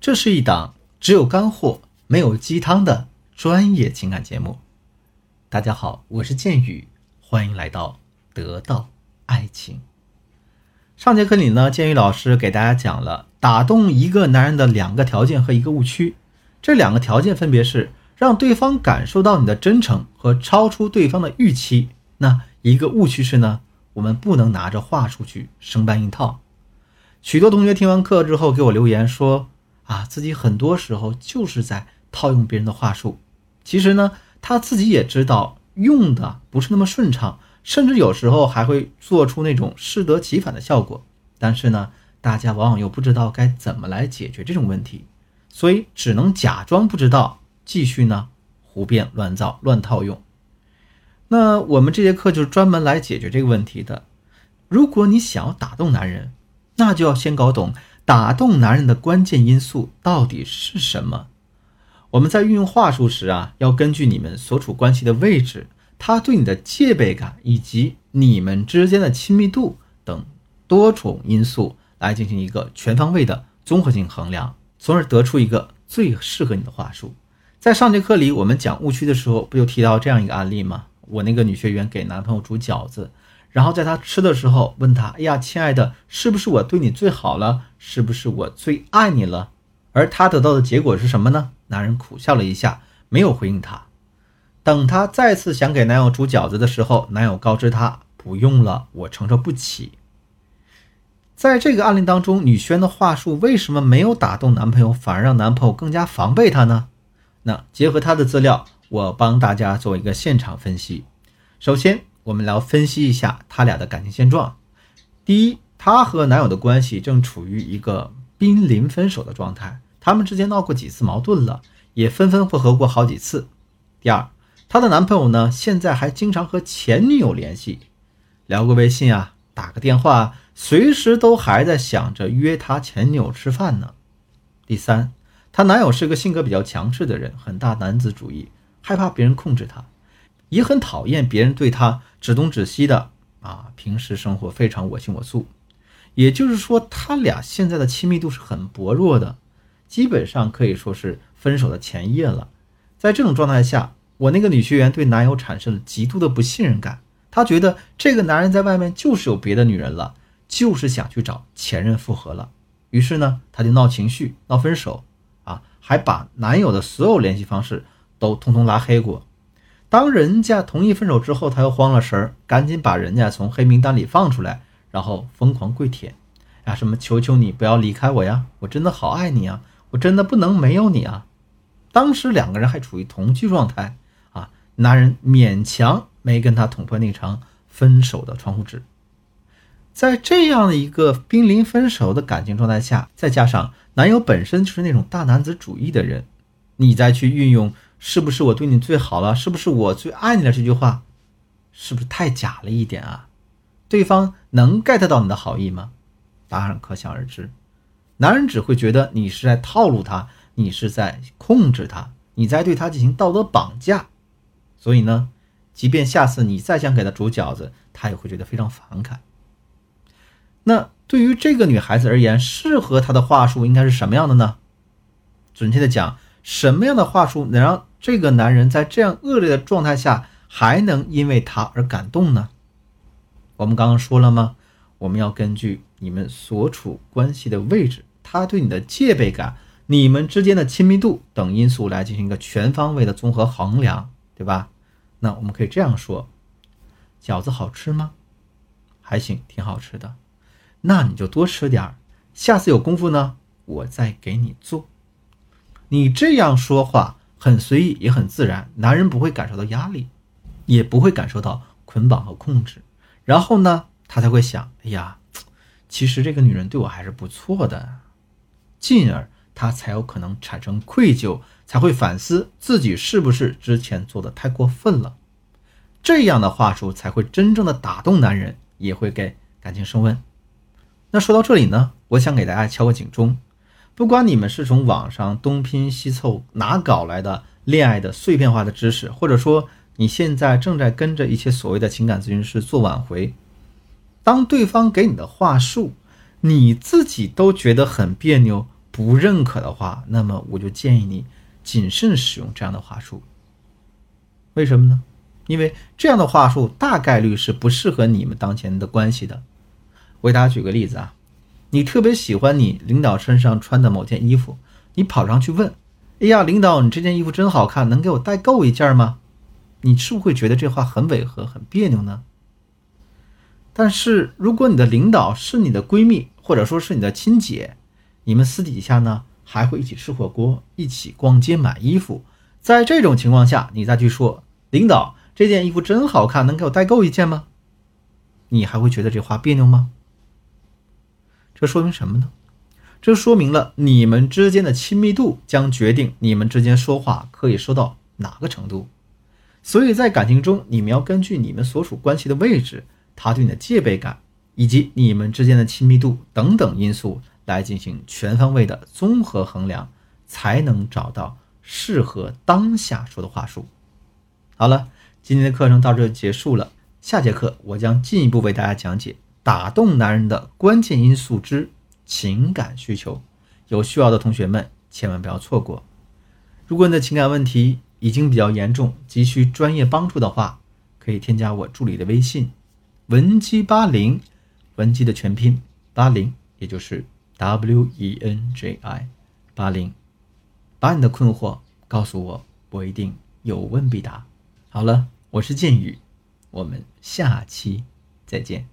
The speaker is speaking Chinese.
这是一档只有干货没有鸡汤的专业情感节目。大家好，我是剑宇，欢迎来到得到爱情。上节课里呢，剑宇老师给大家讲了打动一个男人的两个条件和一个误区。这两个条件分别是让对方感受到你的真诚和超出对方的预期。那一个误区是呢，我们不能拿着话术去生搬硬套。许多同学听完课之后给我留言说。啊，自己很多时候就是在套用别人的话术，其实呢，他自己也知道用的不是那么顺畅，甚至有时候还会做出那种适得其反的效果。但是呢，大家往往又不知道该怎么来解决这种问题，所以只能假装不知道，继续呢胡编乱造、乱套用。那我们这节课就是专门来解决这个问题的。如果你想要打动男人，那就要先搞懂。打动男人的关键因素到底是什么？我们在运用话术时啊，要根据你们所处关系的位置、他对你的戒备感以及你们之间的亲密度等多种因素来进行一个全方位的综合性衡量，从而得出一个最适合你的话术。在上节课里，我们讲误区的时候，不就提到这样一个案例吗？我那个女学员给男朋友煮饺子。然后在他吃的时候问他：“哎呀，亲爱的，是不是我对你最好了？是不是我最爱你了？”而他得到的结果是什么呢？男人苦笑了一下，没有回应他。等他再次想给男友煮饺子的时候，男友告知他：“不用了，我承受不起。”在这个案例当中，女轩的话术为什么没有打动男朋友，反而让男朋友更加防备她呢？那结合她的资料，我帮大家做一个现场分析。首先。我们来分析一下他俩的感情现状。第一，她和男友的关系正处于一个濒临分手的状态，他们之间闹过几次矛盾了，也分分合合过好几次。第二，她的男朋友呢，现在还经常和前女友联系，聊个微信啊，打个电话，随时都还在想着约她前女友吃饭呢。第三，她男友是个性格比较强势的人，很大男子主义，害怕别人控制他。也很讨厌别人对他指东指西的啊，平时生活非常我行我素。也就是说，他俩现在的亲密度是很薄弱的，基本上可以说是分手的前夜了。在这种状态下，我那个女学员对男友产生了极度的不信任感，她觉得这个男人在外面就是有别的女人了，就是想去找前任复合了。于是呢，她就闹情绪、闹分手啊，还把男友的所有联系方式都通通拉黑过。当人家同意分手之后，他又慌了神儿，赶紧把人家从黑名单里放出来，然后疯狂跪舔，呀，什么求求你不要离开我呀，我真的好爱你啊，我真的不能没有你啊。当时两个人还处于同居状态啊，男人勉强没跟他捅破那层分手的窗户纸。在这样的一个濒临分手的感情状态下，再加上男友本身就是那种大男子主义的人，你再去运用。是不是我对你最好了？是不是我最爱你了？这句话是不是太假了一点啊？对方能 get 到你的好意吗？答案可想而知。男人只会觉得你是在套路他，你是在控制他，你在对他进行道德绑架。所以呢，即便下次你再想给他煮饺子，他也会觉得非常反感。那对于这个女孩子而言，适合她的话术应该是什么样的呢？准确的讲，什么样的话术能让？这个男人在这样恶劣的状态下，还能因为他而感动呢？我们刚刚说了吗？我们要根据你们所处关系的位置、他对你的戒备感、你们之间的亲密度等因素来进行一个全方位的综合衡量，对吧？那我们可以这样说：饺子好吃吗？还行，挺好吃的。那你就多吃点儿，下次有功夫呢，我再给你做。你这样说话。很随意，也很自然，男人不会感受到压力，也不会感受到捆绑和控制。然后呢，他才会想：哎呀，其实这个女人对我还是不错的。进而他才有可能产生愧疚，才会反思自己是不是之前做的太过分了。这样的话术才会真正的打动男人，也会给感情升温。那说到这里呢，我想给大家敲个警钟。不管你们是从网上东拼西凑拿搞来的恋爱的碎片化的知识，或者说你现在正在跟着一些所谓的情感咨询师做挽回，当对方给你的话术，你自己都觉得很别扭，不认可的话，那么我就建议你谨慎使用这样的话术。为什么呢？因为这样的话术大概率是不适合你们当前的关系的。我给大家举个例子啊，你特别喜欢你领导身上穿的某件衣服，你跑上去问：“哎呀，领导，你这件衣服真好看，能给我代购一件吗？”你是不是会觉得这话很违和、很别扭呢？但是如果你的领导是你的闺蜜，或者说是你的亲姐，你们私底下呢还会一起吃火锅、一起逛街买衣服，在这种情况下，你再去说：“领导。”这件衣服真好看，能给我代购一件吗？你还会觉得这话别扭吗？这说明什么呢？这说明了你们之间的亲密度将决定你们之间说话可以说到哪个程度。所以在感情中，你们要根据你们所处关系的位置、他对你的戒备感以及你们之间的亲密度等等因素来进行全方位的综合衡量，才能找到适合当下说的话术。好了。今天的课程到这结束了，下节课我将进一步为大家讲解打动男人的关键因素之情感需求。有需要的同学们千万不要错过。如果你的情感问题已经比较严重，急需专业帮助的话，可以添加我助理的微信文姬八零，文姬的全拼八零，也就是 W E N J I 八零，把你的困惑告诉我，我一定有问必答。好了。我是剑宇，我们下期再见。